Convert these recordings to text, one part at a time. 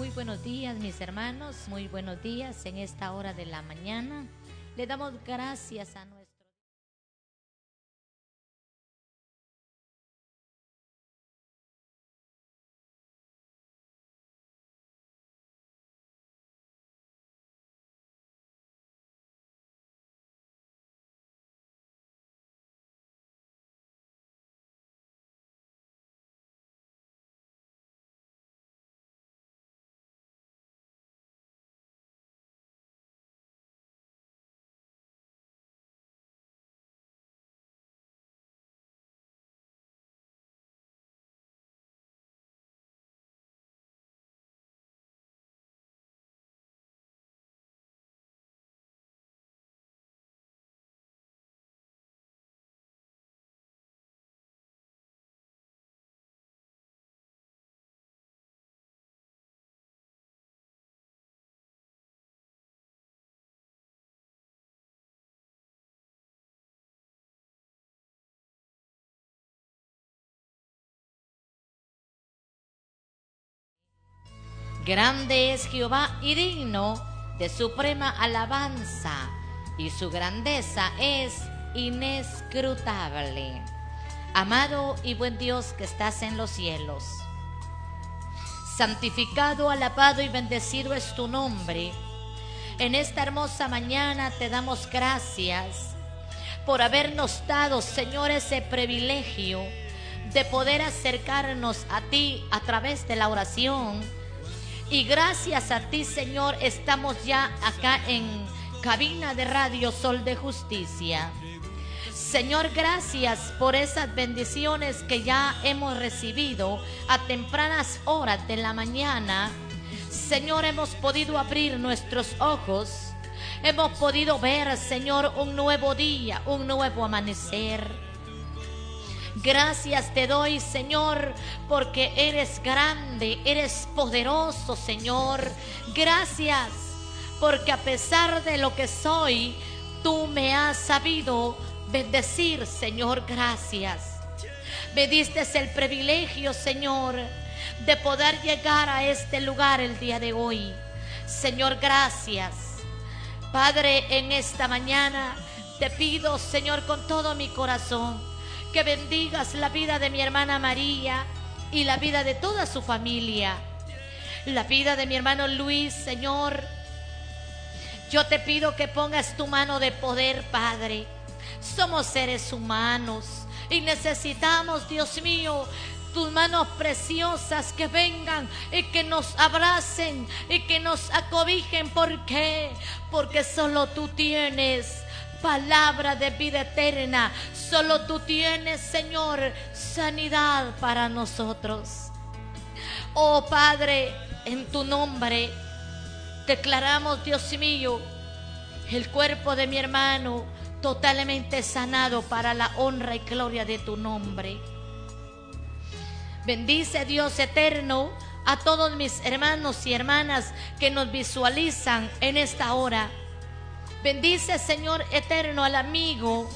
Muy buenos días, mis hermanos. Muy buenos días en esta hora de la mañana. Le damos gracias a nuestro Grande es Jehová y digno de suprema alabanza, y su grandeza es inescrutable. Amado y buen Dios que estás en los cielos, santificado, alabado y bendecido es tu nombre. En esta hermosa mañana te damos gracias por habernos dado, Señor, ese privilegio de poder acercarnos a ti a través de la oración y gracias a ti, Señor, estamos ya acá en cabina de radio Sol de Justicia. Señor, gracias por esas bendiciones que ya hemos recibido a tempranas horas de la mañana. Señor, hemos podido abrir nuestros ojos. Hemos podido ver, Señor, un nuevo día, un nuevo amanecer. Gracias te doy, Señor, porque eres grande, eres poderoso, Señor. Gracias, porque a pesar de lo que soy, tú me has sabido bendecir, Señor. Gracias. Me diste el privilegio, Señor, de poder llegar a este lugar el día de hoy. Señor, gracias. Padre, en esta mañana te pido, Señor, con todo mi corazón que bendigas la vida de mi hermana María y la vida de toda su familia. La vida de mi hermano Luis, Señor. Yo te pido que pongas tu mano de poder, Padre. Somos seres humanos y necesitamos, Dios mío, tus manos preciosas que vengan y que nos abracen y que nos acobijen. ¿Por qué? Porque solo tú tienes palabra de vida eterna. Solo tú tienes, Señor, sanidad para nosotros. Oh Padre, en tu nombre declaramos, Dios mío, el cuerpo de mi hermano totalmente sanado para la honra y gloria de tu nombre. Bendice Dios eterno a todos mis hermanos y hermanas que nos visualizan en esta hora. Bendice, Señor eterno, al amigo,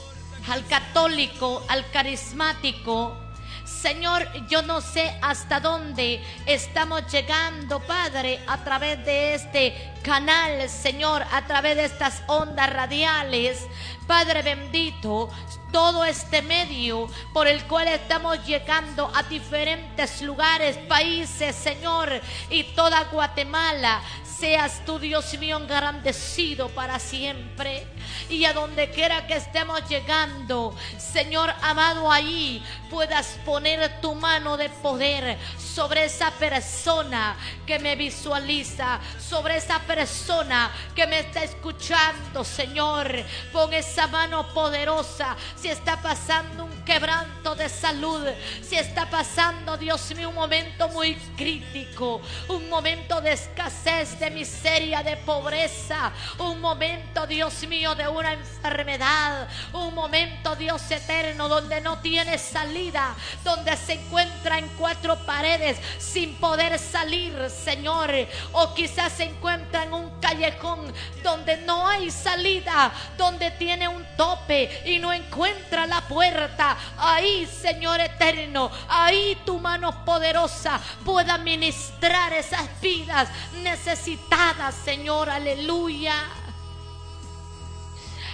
al católico, al carismático. Señor, yo no sé hasta dónde estamos llegando, Padre, a través de este canal, Señor, a través de estas ondas radiales. Padre bendito, todo este medio por el cual estamos llegando a diferentes lugares, países, Señor, y toda Guatemala, seas tu Dios mío engrandecido para siempre. Y a donde quiera que estemos llegando, Señor amado, ahí puedas poner tu mano de poder sobre esa persona que me visualiza, sobre esa persona que me está escuchando, Señor. Pon esa mano poderosa si está pasando un quebranto de salud, si está pasando, Dios mío, un momento muy crítico, un momento de escasez, de miseria, de pobreza, un momento, Dios mío, de una enfermedad, un momento, Dios eterno, donde no tiene salida, donde se encuentra en cuatro paredes sin poder salir, Señor, o quizás se encuentra en un callejón donde no hay salida, donde tiene un tope y no encuentra la puerta ahí, Señor eterno, ahí tu mano poderosa pueda ministrar esas vidas necesitadas, Señor, aleluya.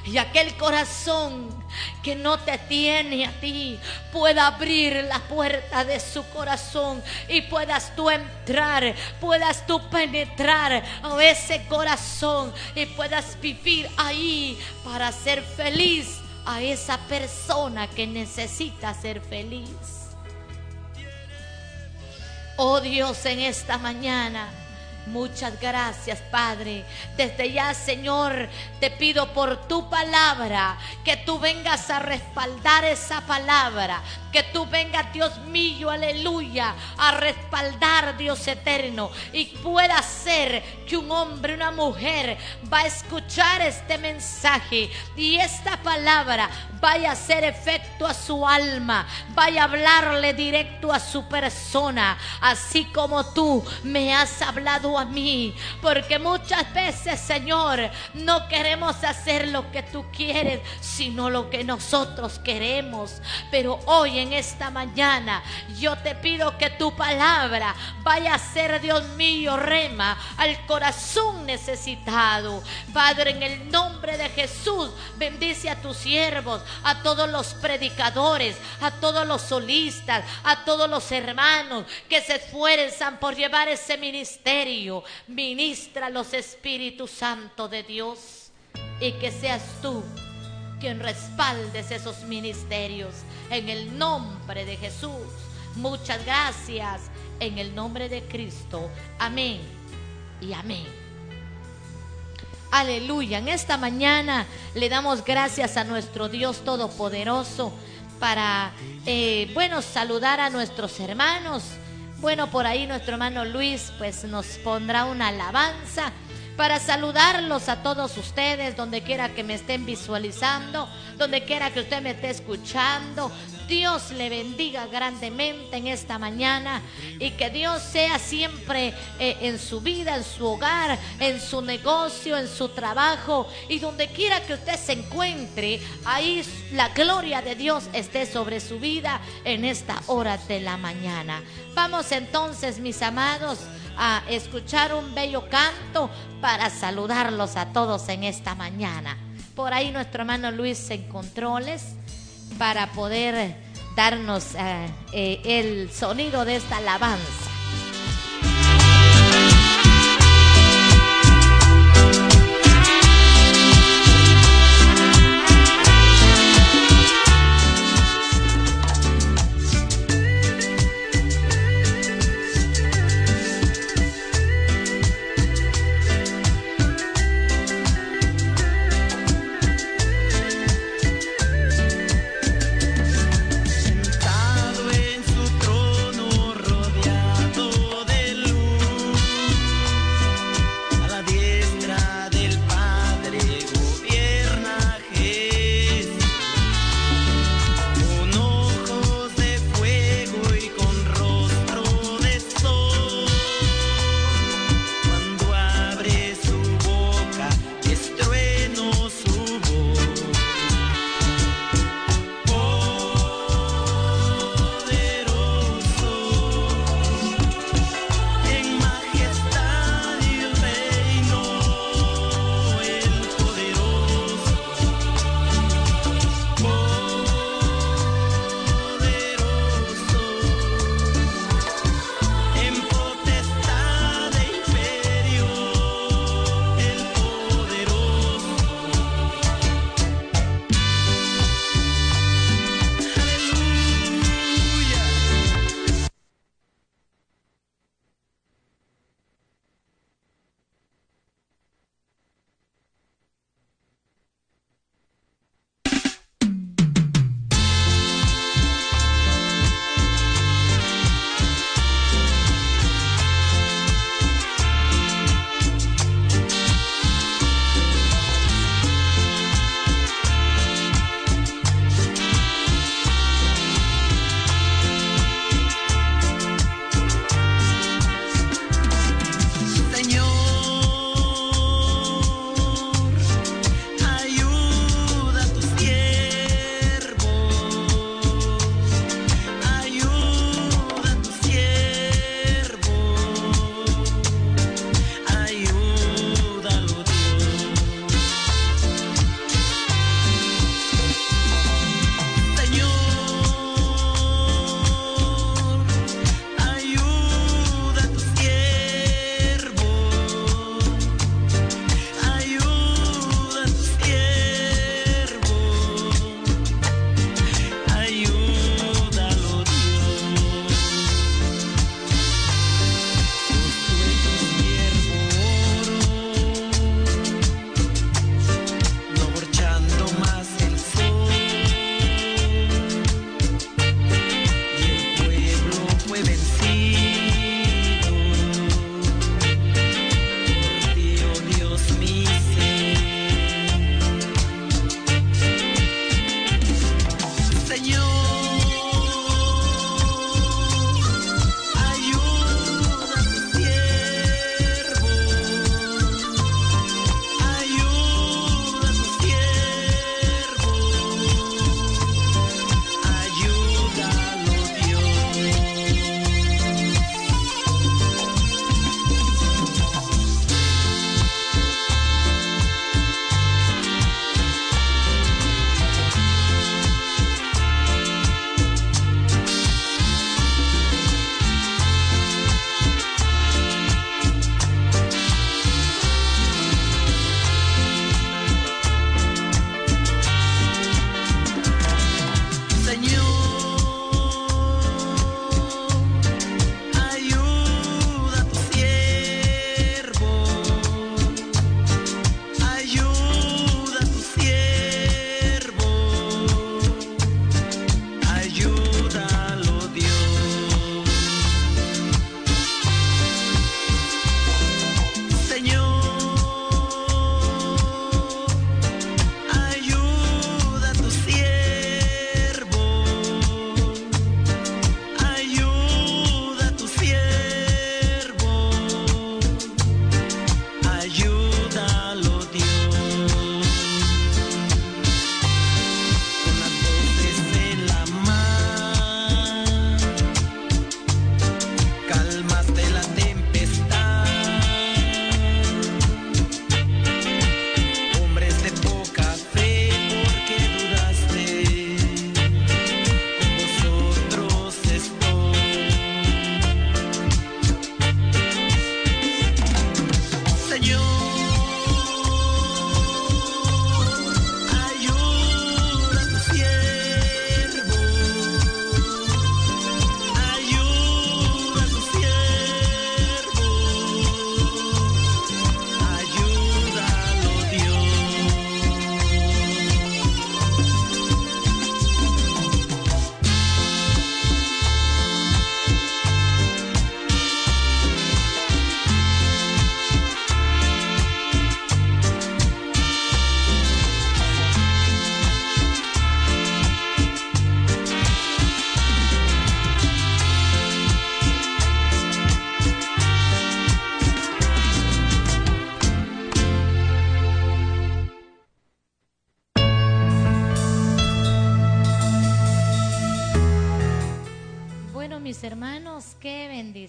Y aquel corazón que no te tiene a ti pueda abrir la puerta de su corazón y puedas tú entrar, puedas tú penetrar a ese corazón y puedas vivir ahí para ser feliz a esa persona que necesita ser feliz. Oh Dios, en esta mañana Muchas gracias, Padre. Desde ya, Señor, te pido por tu palabra, que tú vengas a respaldar esa palabra, que tú vengas, Dios mío, aleluya, a respaldar, Dios eterno, y pueda ser que un hombre, una mujer va a escuchar este mensaje y esta palabra vaya a hacer efecto a su alma, vaya a hablarle directo a su persona, así como tú me has hablado a mí, porque muchas veces, Señor, no queremos hacer lo que tú quieres, sino lo que nosotros queremos, pero hoy en esta mañana yo te pido que tu palabra vaya a ser, Dios mío, rema al corazón necesitado. Padre, en el nombre de Jesús, bendice a tus siervos, a todos los predicadores, a todos los solistas, a todos los hermanos que se esfuerzan por llevar ese ministerio. Ministra los Espíritus Santo de Dios y que seas tú quien respaldes esos ministerios. En el nombre de Jesús. Muchas gracias. En el nombre de Cristo. Amén. Y amén. Aleluya. En esta mañana le damos gracias a nuestro Dios Todopoderoso para, eh, bueno, saludar a nuestros hermanos. Bueno, por ahí nuestro hermano Luis pues nos pondrá una alabanza para saludarlos a todos ustedes, donde quiera que me estén visualizando, donde quiera que usted me esté escuchando. Dios le bendiga grandemente en esta mañana y que Dios sea siempre eh, en su vida, en su hogar, en su negocio, en su trabajo y donde quiera que usted se encuentre, ahí la gloria de Dios esté sobre su vida en esta hora de la mañana. Vamos entonces, mis amados a escuchar un bello canto para saludarlos a todos en esta mañana. Por ahí nuestro hermano Luis en controles para poder darnos eh, eh, el sonido de esta alabanza.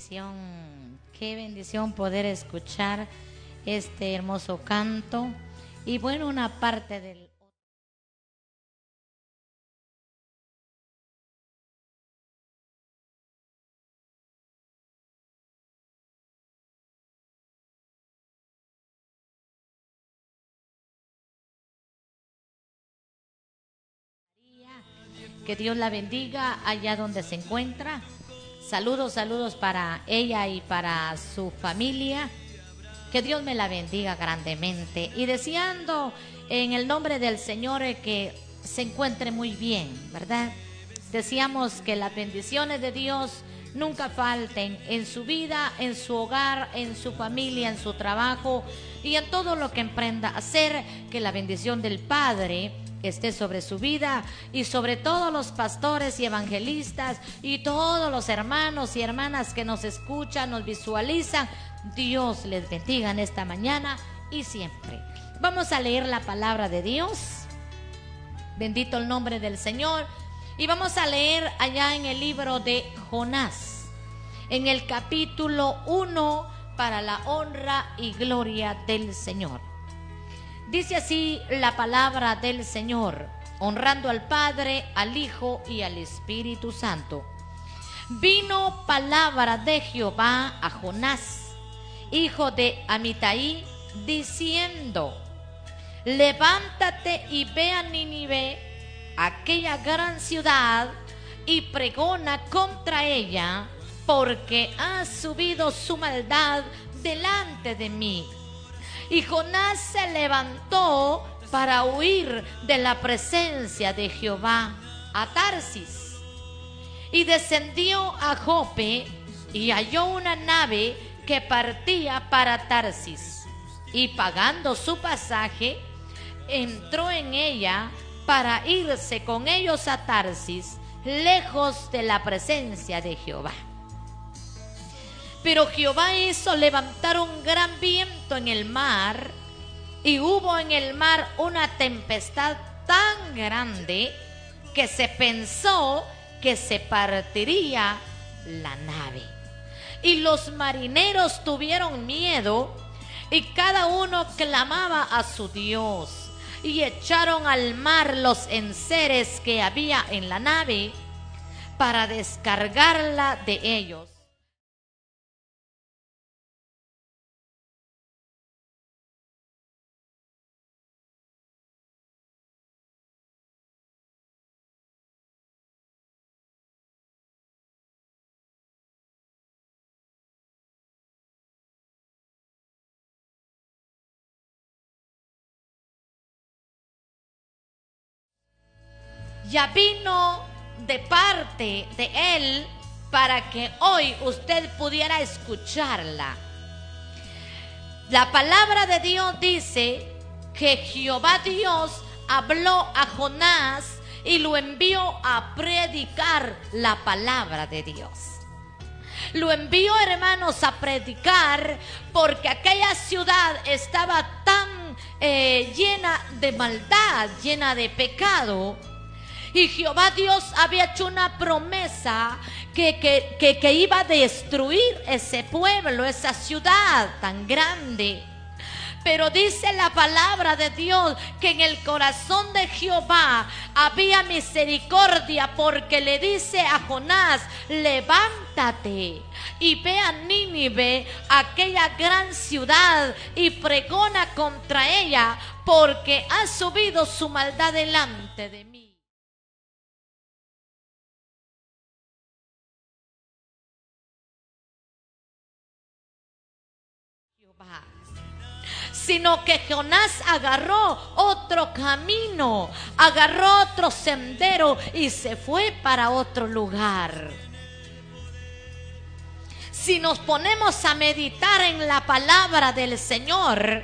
Qué bendición poder escuchar este hermoso canto. Y bueno, una parte del... Que Dios la bendiga allá donde se encuentra. Saludos, saludos para ella y para su familia. Que Dios me la bendiga grandemente. Y deseando en el nombre del Señor que se encuentre muy bien, ¿verdad? Deseamos que las bendiciones de Dios nunca falten en su vida, en su hogar, en su familia, en su trabajo y en todo lo que emprenda hacer. Que la bendición del Padre esté sobre su vida y sobre todos los pastores y evangelistas y todos los hermanos y hermanas que nos escuchan, nos visualizan. Dios les bendiga en esta mañana y siempre. Vamos a leer la palabra de Dios. Bendito el nombre del Señor. Y vamos a leer allá en el libro de Jonás, en el capítulo 1, para la honra y gloria del Señor. Dice así la palabra del Señor, honrando al Padre, al Hijo y al Espíritu Santo. Vino palabra de Jehová a Jonás, hijo de Amitai, diciendo, levántate y ve a Nínive, aquella gran ciudad, y pregona contra ella, porque ha subido su maldad delante de mí. Y Jonás se levantó para huir de la presencia de Jehová a Tarsis. Y descendió a Jope y halló una nave que partía para Tarsis. Y pagando su pasaje, entró en ella para irse con ellos a Tarsis, lejos de la presencia de Jehová. Pero Jehová hizo levantar un gran viento en el mar y hubo en el mar una tempestad tan grande que se pensó que se partiría la nave. Y los marineros tuvieron miedo y cada uno clamaba a su Dios y echaron al mar los enseres que había en la nave para descargarla de ellos. Ya vino de parte de Él para que hoy usted pudiera escucharla. La palabra de Dios dice que Jehová Dios habló a Jonás y lo envió a predicar la palabra de Dios. Lo envió, hermanos, a predicar porque aquella ciudad estaba tan eh, llena de maldad, llena de pecado, y Jehová Dios había hecho una promesa que, que, que, iba a destruir ese pueblo, esa ciudad tan grande. Pero dice la palabra de Dios que en el corazón de Jehová había misericordia porque le dice a Jonás, levántate y ve a Nínive, aquella gran ciudad, y pregona contra ella porque ha subido su maldad delante de mí. Sino que Jonás agarró otro camino, agarró otro sendero y se fue para otro lugar. Si nos ponemos a meditar en la palabra del Señor,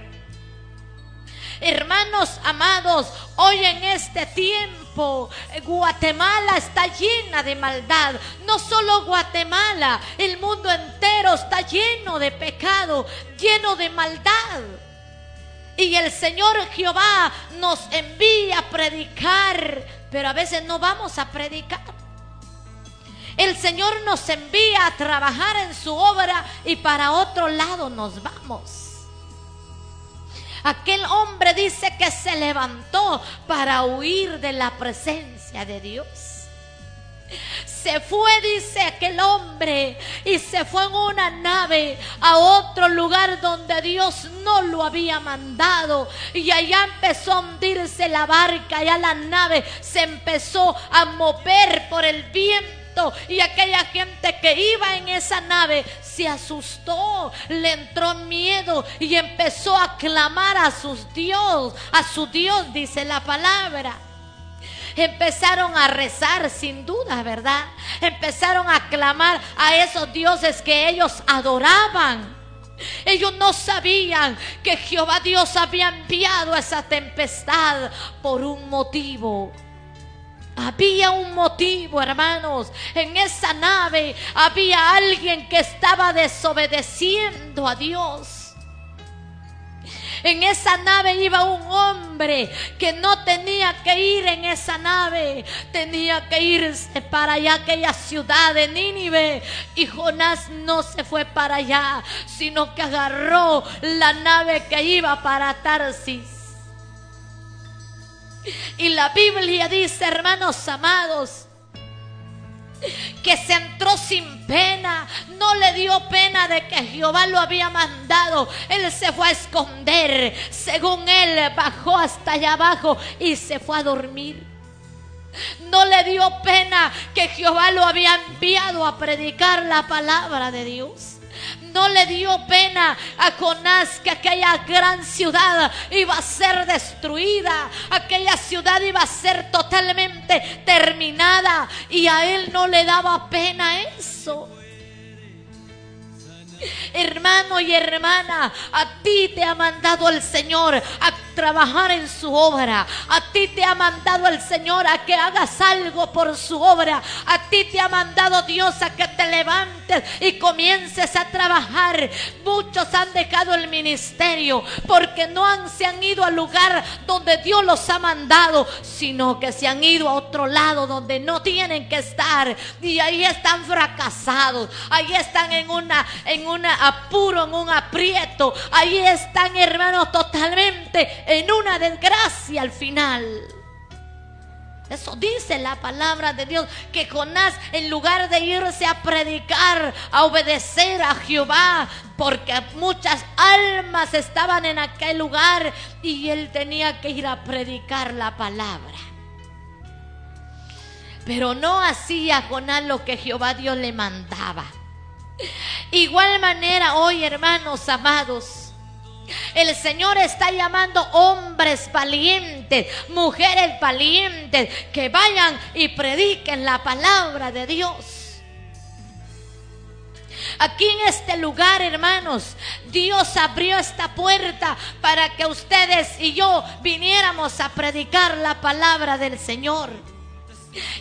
hermanos amados, hoy en este tiempo Guatemala está llena de maldad. No solo Guatemala, el mundo entero está lleno de pecado, lleno de maldad. Y el Señor Jehová nos envía a predicar, pero a veces no vamos a predicar. El Señor nos envía a trabajar en su obra y para otro lado nos vamos. Aquel hombre dice que se levantó para huir de la presencia de Dios. Se fue, dice aquel hombre, y se fue en una nave a otro lugar donde Dios no lo había mandado. Y allá empezó a hundirse la barca, allá la nave se empezó a mover por el viento y aquella gente que iba en esa nave se asustó, le entró miedo y empezó a clamar a sus Dios, a su Dios dice la palabra. Empezaron a rezar sin duda, ¿verdad? Empezaron a clamar a esos dioses que ellos adoraban. Ellos no sabían que Jehová Dios había enviado esa tempestad por un motivo. Había un motivo, hermanos. En esa nave había alguien que estaba desobedeciendo a Dios. En esa nave iba un hombre que no tenía que ir en esa nave, tenía que irse para allá, aquella ciudad de Nínive. Y Jonás no se fue para allá, sino que agarró la nave que iba para Tarsis y la Biblia dice, hermanos amados, que se entró sin pena, no le dio pena de que Jehová lo había mandado. Él se fue a esconder, según él bajó hasta allá abajo y se fue a dormir. No le dio pena que Jehová lo había enviado a predicar la palabra de Dios. No le dio pena a Jonás que aquella gran ciudad iba a ser destruida, aquella ciudad iba a ser totalmente terminada y a él no le daba pena eso. Hermano y hermana, a ti te ha mandado el Señor trabajar en su obra. A ti te ha mandado el Señor a que hagas algo por su obra. A ti te ha mandado Dios a que te levantes y comiences a trabajar. Muchos han dejado el ministerio porque no se han ido al lugar donde Dios los ha mandado, sino que se han ido a otro lado donde no tienen que estar. Y ahí están fracasados. Ahí están en una, en un apuro, en un aprieto. Ahí están, hermanos, totalmente en una desgracia al final. Eso dice la palabra de Dios, que Jonás en lugar de irse a predicar, a obedecer a Jehová, porque muchas almas estaban en aquel lugar y él tenía que ir a predicar la palabra. Pero no hacía Jonás lo que Jehová Dios le mandaba. Igual manera hoy, hermanos amados, el Señor está llamando hombres valientes, mujeres valientes, que vayan y prediquen la palabra de Dios. Aquí en este lugar, hermanos, Dios abrió esta puerta para que ustedes y yo viniéramos a predicar la palabra del Señor.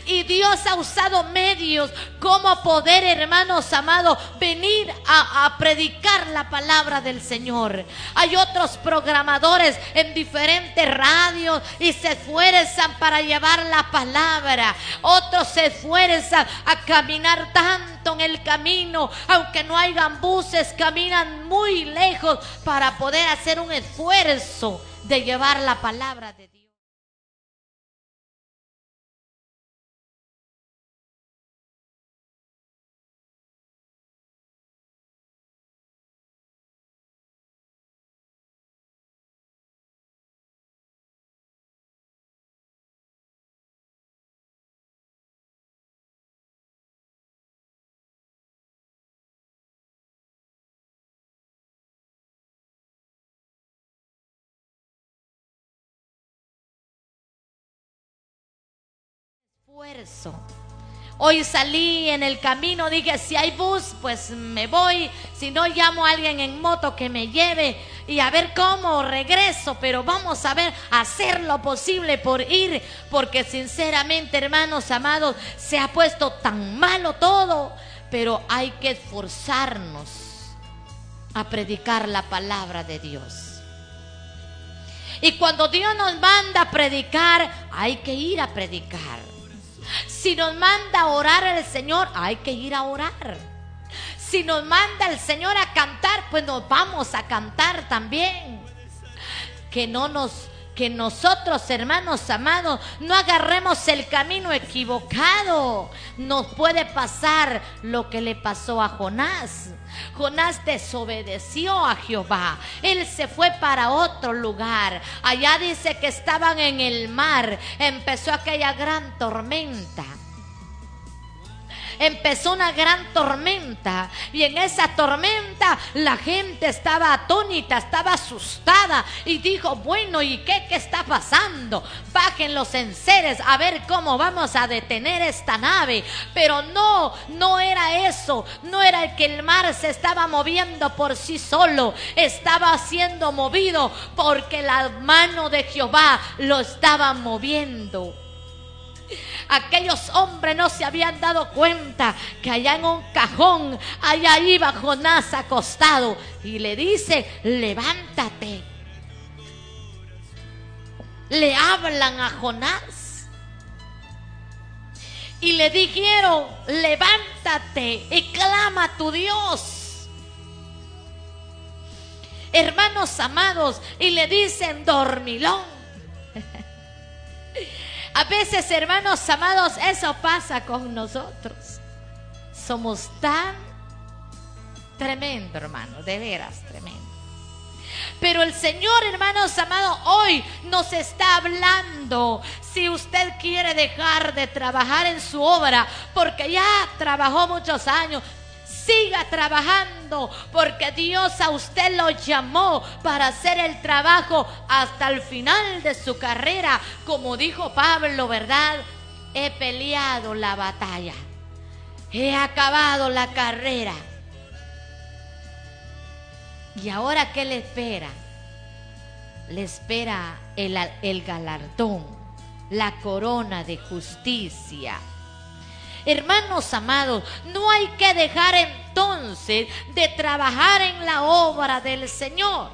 Y Dios ha usado medios como poder, hermanos amados, venir a, predicar la palabra del Señor. Hay otros programadores en diferentes radios y se esfuerzan para llevar la palabra. Otros se esfuerzan a caminar tanto en el camino, aunque no hayan buses, caminan muy lejos para poder hacer un esfuerzo de llevar la palabra de Dios. Hoy salí en el camino, dije, si hay bus, pues me voy. Si no, llamo a alguien en moto que me lleve y a ver cómo regreso. Pero vamos a ver, hacer lo posible por ir. Porque sinceramente, hermanos amados, se ha puesto tan malo todo. Pero hay que esforzarnos a predicar la palabra de Dios. Y cuando Dios nos manda a predicar, hay que ir a predicar. Si nos manda a orar el Señor, hay que ir a orar. Si nos manda el Señor a cantar, pues nos vamos a cantar también. Que no nos que nosotros, hermanos amados, no agarremos el camino equivocado. Nos puede pasar lo que le pasó a Jonás. Jonás desobedeció a Jehová. Él se fue para otro lugar. Allá dice que estaban en el mar. Empezó aquella gran tormenta empezó una gran tormenta y en esa tormenta la gente estaba atónita, estaba asustada y dijo, bueno, ¿y qué, qué está pasando? Bajen los enseres a ver cómo vamos a detener esta nave. Pero no, no era eso, no era que el mar se estaba moviendo por sí solo, estaba siendo movido porque la mano de Jehová lo estaba moviendo. Aquellos hombres no se habían dado cuenta que allá en un cajón, allá iba Jonás acostado y le dice, levántate. Le hablan a Jonás y le dijeron, levántate y clama a tu Dios. Hermanos amados, y le dicen, dormilón a veces, hermanos amados, eso pasa con nosotros. Somos tan tremendo, hermano, de veras tremendo. Pero el Señor, hermanos amados, hoy nos está hablando. Si usted quiere dejar de trabajar en su obra, porque ya trabajó muchos años, Siga trabajando porque Dios a usted lo llamó para hacer el trabajo hasta el final de su carrera. Como dijo Pablo, ¿verdad? He peleado la batalla. He acabado la carrera. ¿Y ahora qué le espera? Le espera el, el galardón, la corona de justicia. Hermanos amados, no hay que dejar entonces de trabajar en la obra del Señor.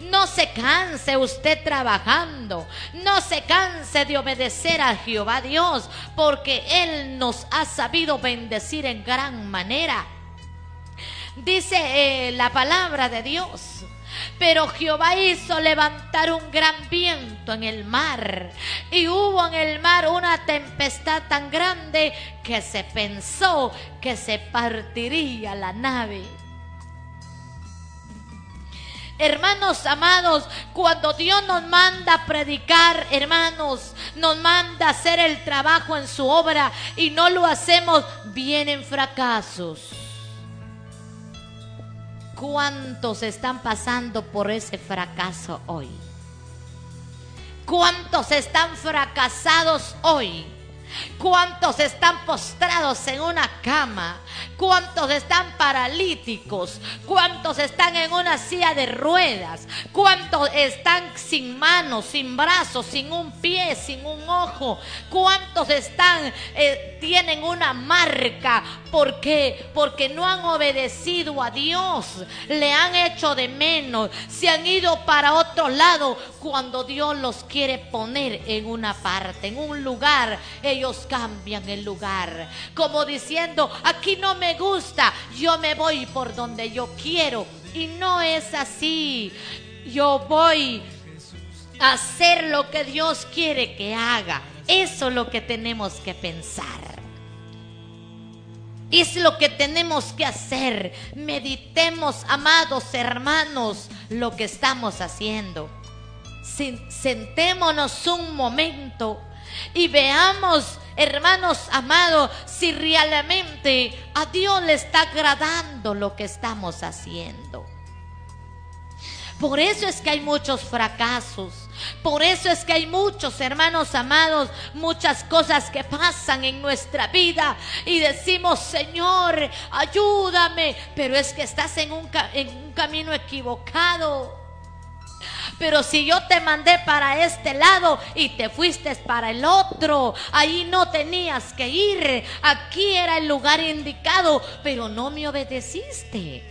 No se canse usted trabajando. No se canse de obedecer a Jehová Dios, porque Él nos ha sabido bendecir en gran manera. Dice eh, la palabra de Dios pero Jehová hizo levantar un gran viento en el mar. Y hubo en el mar una tempestad tan grande que se pensó que se partiría la nave. Hermanos amados, cuando Dios nos manda a predicar, hermanos, nos manda a hacer el trabajo en su obra y no lo hacemos, vienen fracasos. ¿Cuántos están pasando por ese fracaso hoy? ¿Cuántos están fracasados hoy? ¿Cuántos están postrados en una cama? ¿Cuántos están paralíticos? ¿Cuántos están en una silla de ruedas? ¿Cuántos están sin manos, sin brazos, sin un pie, sin un ojo? ¿Cuántos están, eh, tienen una marca? ¿Por qué? Porque no han obedecido a Dios. Le han hecho de menos. Se han ido para otro lado cuando Dios los quiere poner en una parte, en un lugar. Ellos cambian el lugar. Como diciendo, aquí no me gusta, yo me voy por donde yo quiero. Y no es así. Yo voy a hacer lo que Dios quiere que haga. Eso es lo que tenemos que pensar. Es lo que tenemos que hacer. Meditemos, amados hermanos, lo que estamos haciendo. Sentémonos un momento y veamos hermanos amados, si realmente a Dios le está agradando lo que estamos haciendo. Por eso es que hay muchos fracasos. Por eso es que hay muchos hermanos amados, muchas cosas que pasan en nuestra vida y decimos, Señor, ayúdame, pero es que estás en un, en un camino equivocado. Pero si yo te mandé para este lado y te fuiste para el otro, ahí no tenías que ir. Aquí era el lugar indicado, pero no me obedeciste.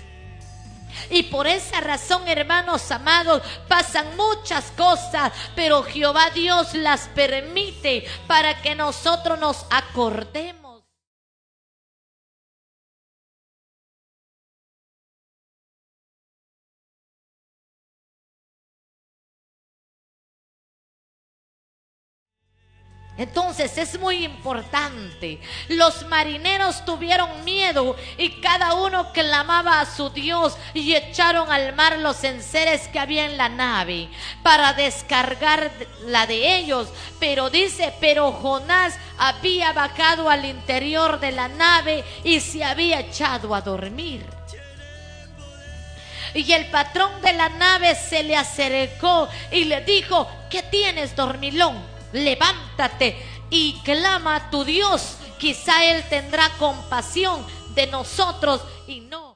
Y por esa razón, hermanos amados, pasan muchas cosas, pero Jehová Dios las permite para que nosotros nos acordemos Entonces es muy importante. Los marineros tuvieron miedo y cada uno clamaba a su Dios y echaron al mar los enseres que había en la nave para descargar la de ellos. Pero dice, pero Jonás había bajado al interior de la nave y se había echado a dormir. Y el patrón de la nave se le acercó y le dijo, ¿qué tienes, dormilón? Levántate y clama a tu Dios. Quizá Él tendrá compasión de nosotros y no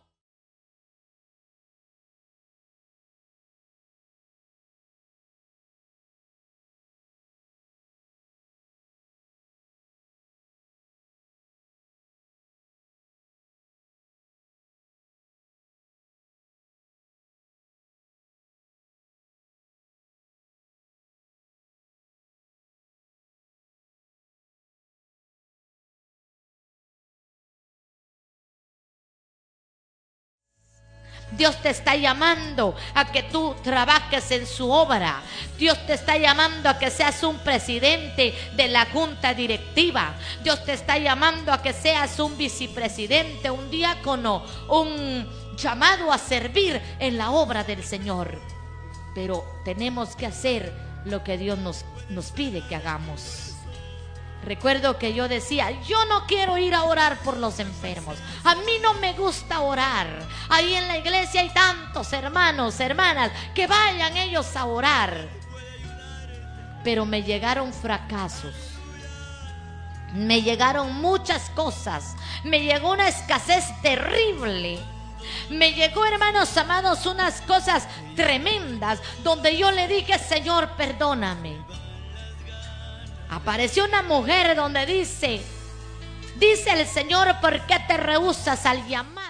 Dios te está llamando a que tú trabajes en su obra. Dios te está llamando a que seas un presidente de la junta directiva. Dios te está llamando a que seas un vicepresidente, un diácono, un llamado a servir en la obra del Señor. Pero tenemos que hacer lo que Dios nos, nos pide que hagamos. Recuerdo que yo decía, yo no quiero ir a orar por los enfermos. A mí no me gusta orar. Ahí en la iglesia hay tantos hermanos, hermanas, que vayan ellos a orar. Pero me llegaron fracasos. Me llegaron muchas cosas. Me llegó una escasez terrible. Me llegó, hermanos amados, unas cosas tremendas donde yo le dije, Señor, perdóname apareció una mujer donde dice, dice el Señor, ¿por qué te rehusas al llamado?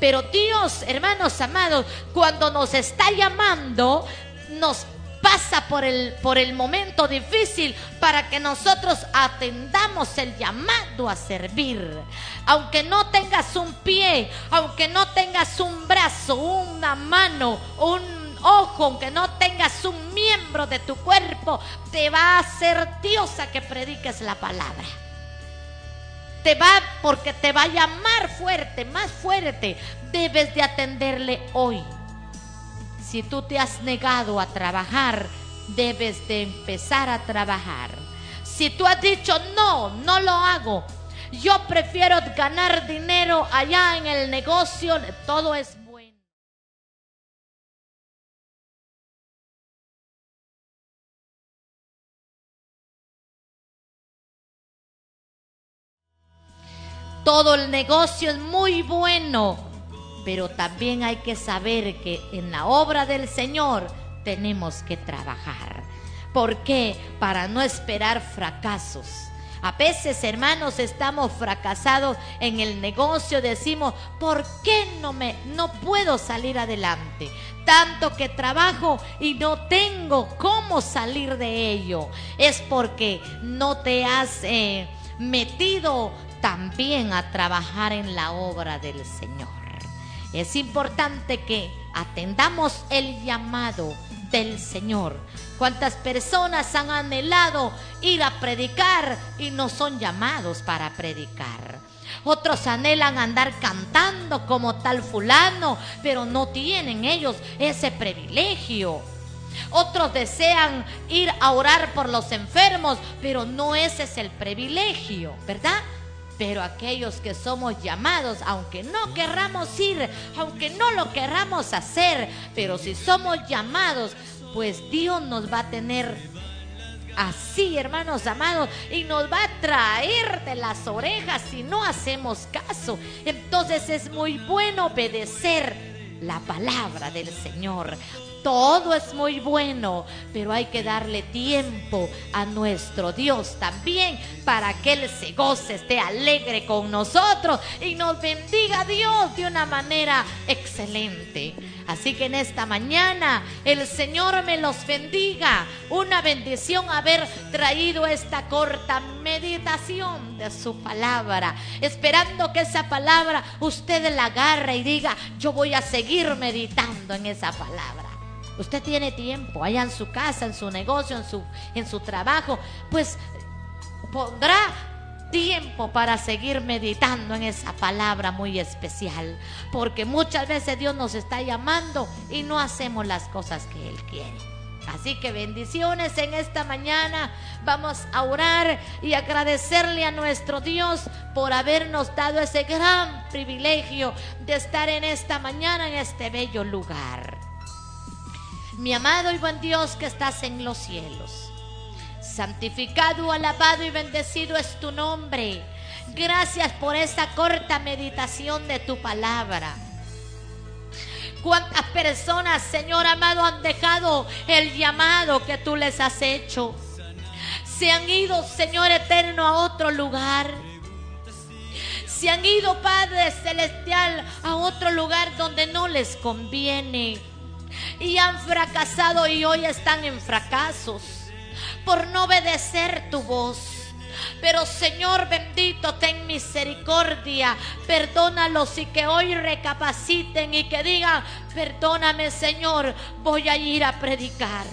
Pero Dios, hermanos amados, cuando nos está llamando, nos pasa por el, por el momento difícil para que nosotros atendamos el llamado a servir. Aunque no tengas un pie, aunque no tengas un brazo, una mano, un ojo, aunque no tengas un miembro de tu cuerpo, te va a hacer Dios a que prediques la palabra te va porque te va a llamar fuerte, más fuerte. Debes de atenderle hoy. Si tú te has negado a trabajar, debes de empezar a trabajar. Si tú has dicho, no, no lo hago, yo prefiero ganar dinero allá en el negocio, todo es Todo el negocio es muy bueno, pero también hay que saber que en la obra del Señor tenemos que trabajar. ¿Por qué? Para no esperar fracasos. A veces, hermanos, estamos fracasados en el negocio, decimos, ¿por qué no me no puedo salir adelante? Tanto que trabajo y no tengo cómo salir de ello. Es porque no te has eh, metido también a trabajar en la obra del Señor. Es importante que atendamos el llamado del Señor. ¿Cuántas personas han anhelado ir a predicar y no son llamados para predicar? Otros anhelan andar cantando como tal fulano, pero no tienen ellos ese privilegio. Otros desean ir a orar por los enfermos, pero no ese es el privilegio, ¿verdad? Pero aquellos que somos llamados, aunque no querramos ir, aunque no lo querramos hacer, pero si somos llamados, pues Dios nos va a tener así, hermanos amados, y nos va a traer de las orejas si no hacemos caso. Entonces es muy bueno obedecer la palabra del Señor. Todo es muy bueno, pero hay que darle tiempo a nuestro Dios también para que Él se goce, esté alegre con nosotros y nos bendiga Dios de una manera excelente. Así que en esta mañana el Señor me los bendiga. Una bendición haber traído esta corta meditación de su palabra. Esperando que esa palabra usted la agarre y diga, yo voy a seguir meditando en esa palabra. Usted tiene tiempo allá en su casa, en su negocio, en su, en su trabajo, pues pondrá tiempo para seguir meditando en esa palabra muy especial. Porque muchas veces Dios nos está llamando y no hacemos las cosas que Él quiere. Así que bendiciones en esta mañana. Vamos a orar y agradecerle a nuestro Dios por habernos dado ese gran privilegio de estar en esta mañana en este bello lugar. Mi amado y buen Dios que estás en los cielos. Santificado, alabado y bendecido es tu nombre. Gracias por esta corta meditación de tu palabra. ¿Cuántas personas, Señor amado, han dejado el llamado que tú les has hecho? Se han ido, Señor eterno, a otro lugar. Se han ido, Padre Celestial, a otro lugar donde no les conviene. Y han fracasado y hoy están en fracasos por no obedecer tu voz. Pero Señor bendito, ten misericordia, perdónalos y que hoy recapaciten y que digan, perdóname Señor, voy a ir a predicar.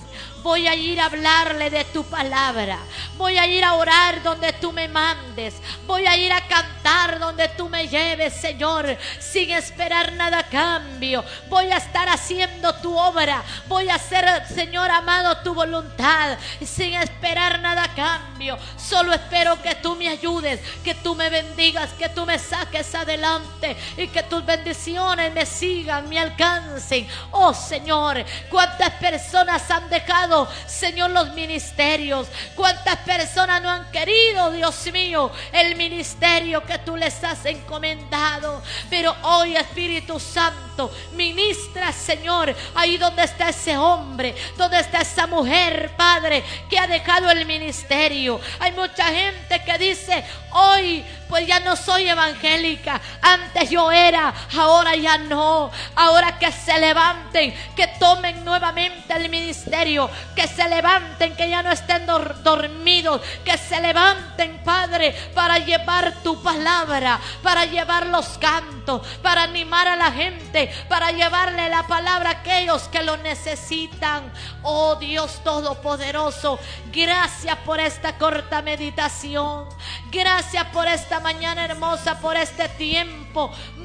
Voy a ir a hablarle de tu palabra. Voy a ir a orar donde tú me mandes. Voy a ir a cantar donde tú me lleves, Señor, sin esperar nada a cambio. Voy a estar haciendo tu obra. Voy a hacer, Señor amado, tu voluntad sin esperar nada a cambio. Solo espero que tú me ayudes, que tú me bendigas, que tú me saques adelante y que tus bendiciones me sigan, me alcancen. Oh Señor, cuántas personas han dejado Señor, los ministerios. ¿Cuántas personas no han querido, Dios mío, el ministerio que tú les has encomendado? Pero hoy, Espíritu Santo, ministra, Señor, ahí donde está ese hombre, donde está esa mujer, Padre, que ha dejado el ministerio. Hay mucha gente que dice, hoy pues ya no soy evangélica. Antes yo era, ahora ya no. Ahora que se levanten, que tomen nuevamente el ministerio, que se levanten, que ya no estén dormidos, que se levanten, Padre, para llevar tu palabra, para llevar los cantos, para animar a la gente, para llevarle la palabra a aquellos que lo necesitan. Oh Dios Todopoderoso, gracias por esta corta meditación. Gracias por esta mañana hermosa, por este tiempo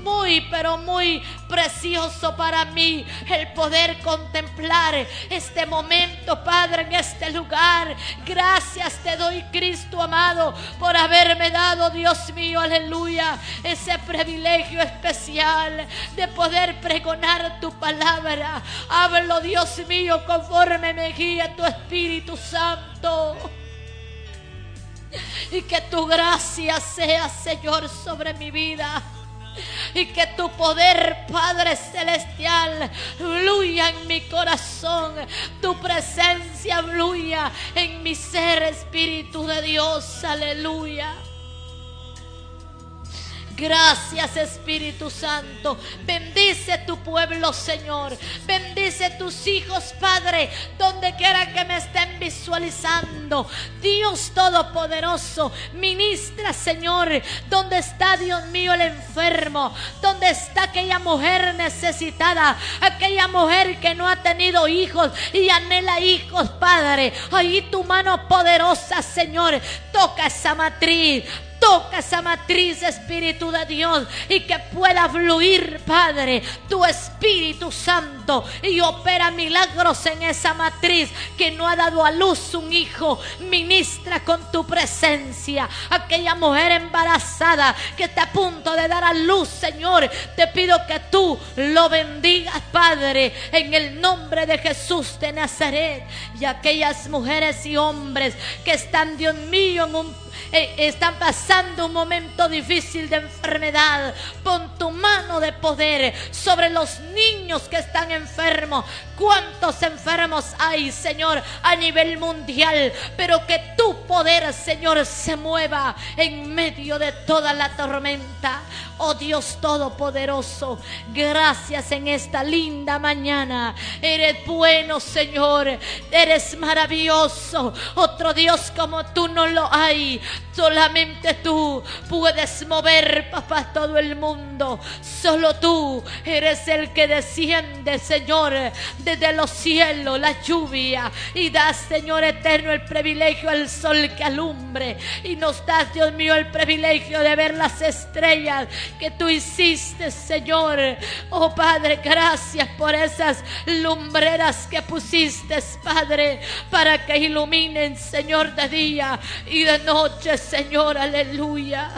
muy, pero muy precioso para mí el poder contemplar este momento, Padre, en este lugar. Gracias te doy, Cristo amado, por haberme dado, Dios mío, aleluya, ese privilegio especial de poder pregonar tu palabra. Hablo, Dios mío, conforme me guía tu Espíritu Santo. Y que tu gracia sea, Señor, sobre mi vida. Y que tu poder, Padre Celestial, fluya en mi corazón. Tu presencia fluya en mi ser, Espíritu de Dios. Aleluya. Gracias Espíritu Santo. Bendice tu pueblo, Señor. Bendice tus hijos, Padre, donde quiera que me estén visualizando. Dios Todopoderoso, ministra, Señor, donde está, Dios mío, el enfermo. Donde está aquella mujer necesitada. Aquella mujer que no ha tenido hijos y anhela hijos, Padre. Ahí tu mano poderosa, Señor. Toca esa matriz Toca esa matriz, Espíritu de Dios, y que pueda fluir, Padre, tu Espíritu Santo y opera milagros en esa matriz que no ha dado a luz un hijo. Ministra con tu presencia. Aquella mujer embarazada que está a punto de dar a luz, Señor. Te pido que tú lo bendigas, Padre, en el nombre de Jesús de Nazaret. Y aquellas mujeres y hombres que están, Dios mío, en un están pasando un momento difícil de enfermedad. Pon tu mano de poder sobre los niños que están enfermos. ¿Cuántos enfermos hay, Señor, a nivel mundial? Pero que tu poder, Señor, se mueva en medio de toda la tormenta. Oh Dios Todopoderoso, gracias en esta linda mañana. Eres bueno, Señor. Eres maravilloso. Otro Dios como tú no lo hay. Solamente tú puedes mover, papá, todo el mundo. Solo tú eres el que desciende, Señor, desde los cielos, la lluvia. Y das, Señor eterno, el privilegio al sol que alumbre. Y nos das, Dios mío, el privilegio de ver las estrellas que tú hiciste, Señor. Oh Padre, gracias por esas lumbreras que pusiste, Padre, para que iluminen, Señor, de día y de noche, Señor, aleluya.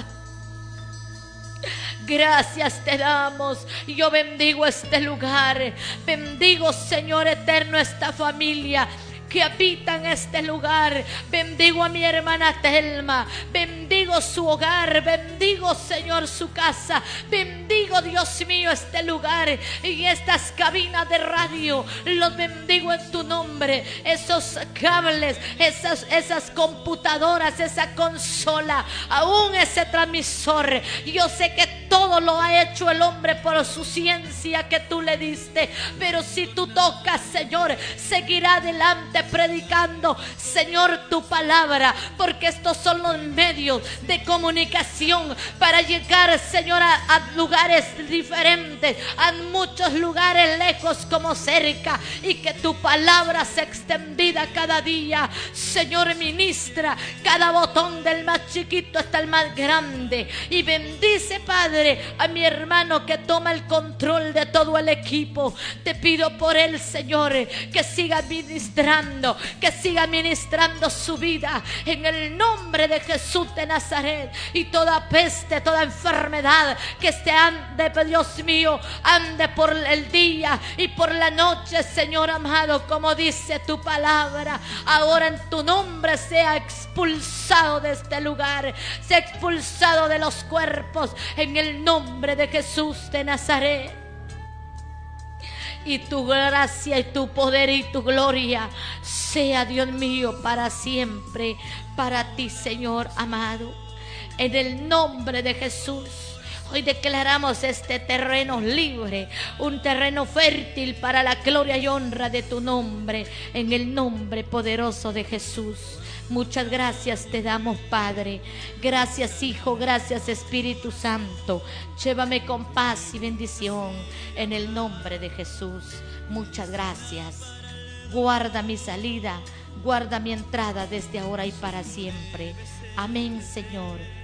Gracias te damos. Yo bendigo este lugar. Bendigo, Señor eterno, esta familia que habitan este lugar. Bendigo a mi hermana Telma. Bendigo su hogar. Bendigo, Señor, su casa. Bendigo, Dios mío, este lugar y estas cabinas de radio. Los bendigo en tu nombre. Esos cables, esas, esas computadoras, esa consola, aún ese transmisor. Yo sé que todo lo ha hecho el hombre por su ciencia que tú le diste. Pero si tú tocas, Señor, seguirá adelante predicando, Señor, tu palabra, porque estos son los medios de comunicación para llegar, Señor, a, lugares diferentes, a muchos lugares lejos como cerca, y que tu palabra se extendida cada día, Señor, ministra cada botón del más chiquito hasta el más grande, y bendice, Padre, a mi hermano que toma el control de todo el equipo. Te pido por él, Señor, que siga ministrando que siga ministrando su vida en el nombre de Jesús de Nazaret. Y toda peste, toda enfermedad que se ande, Dios mío, ande por el día y por la noche, Señor amado, como dice tu palabra. Ahora en tu nombre sea expulsado de este lugar, sea expulsado de los cuerpos en el nombre de Jesús de Nazaret y tu gracia y tu poder y tu gloria sea, Dios mío, para siempre, para ti, Señor amado. En el nombre de Jesús. Hoy declaramos este terreno libre, un terreno fértil para la gloria y honra de tu nombre, en el nombre poderoso de Jesús. Muchas gracias te damos, Padre. Gracias, Hijo. Gracias, Espíritu Santo. Llévame con paz y bendición en el nombre de Jesús. Muchas gracias. Guarda mi salida, guarda mi entrada desde ahora y para siempre. Amén, Señor.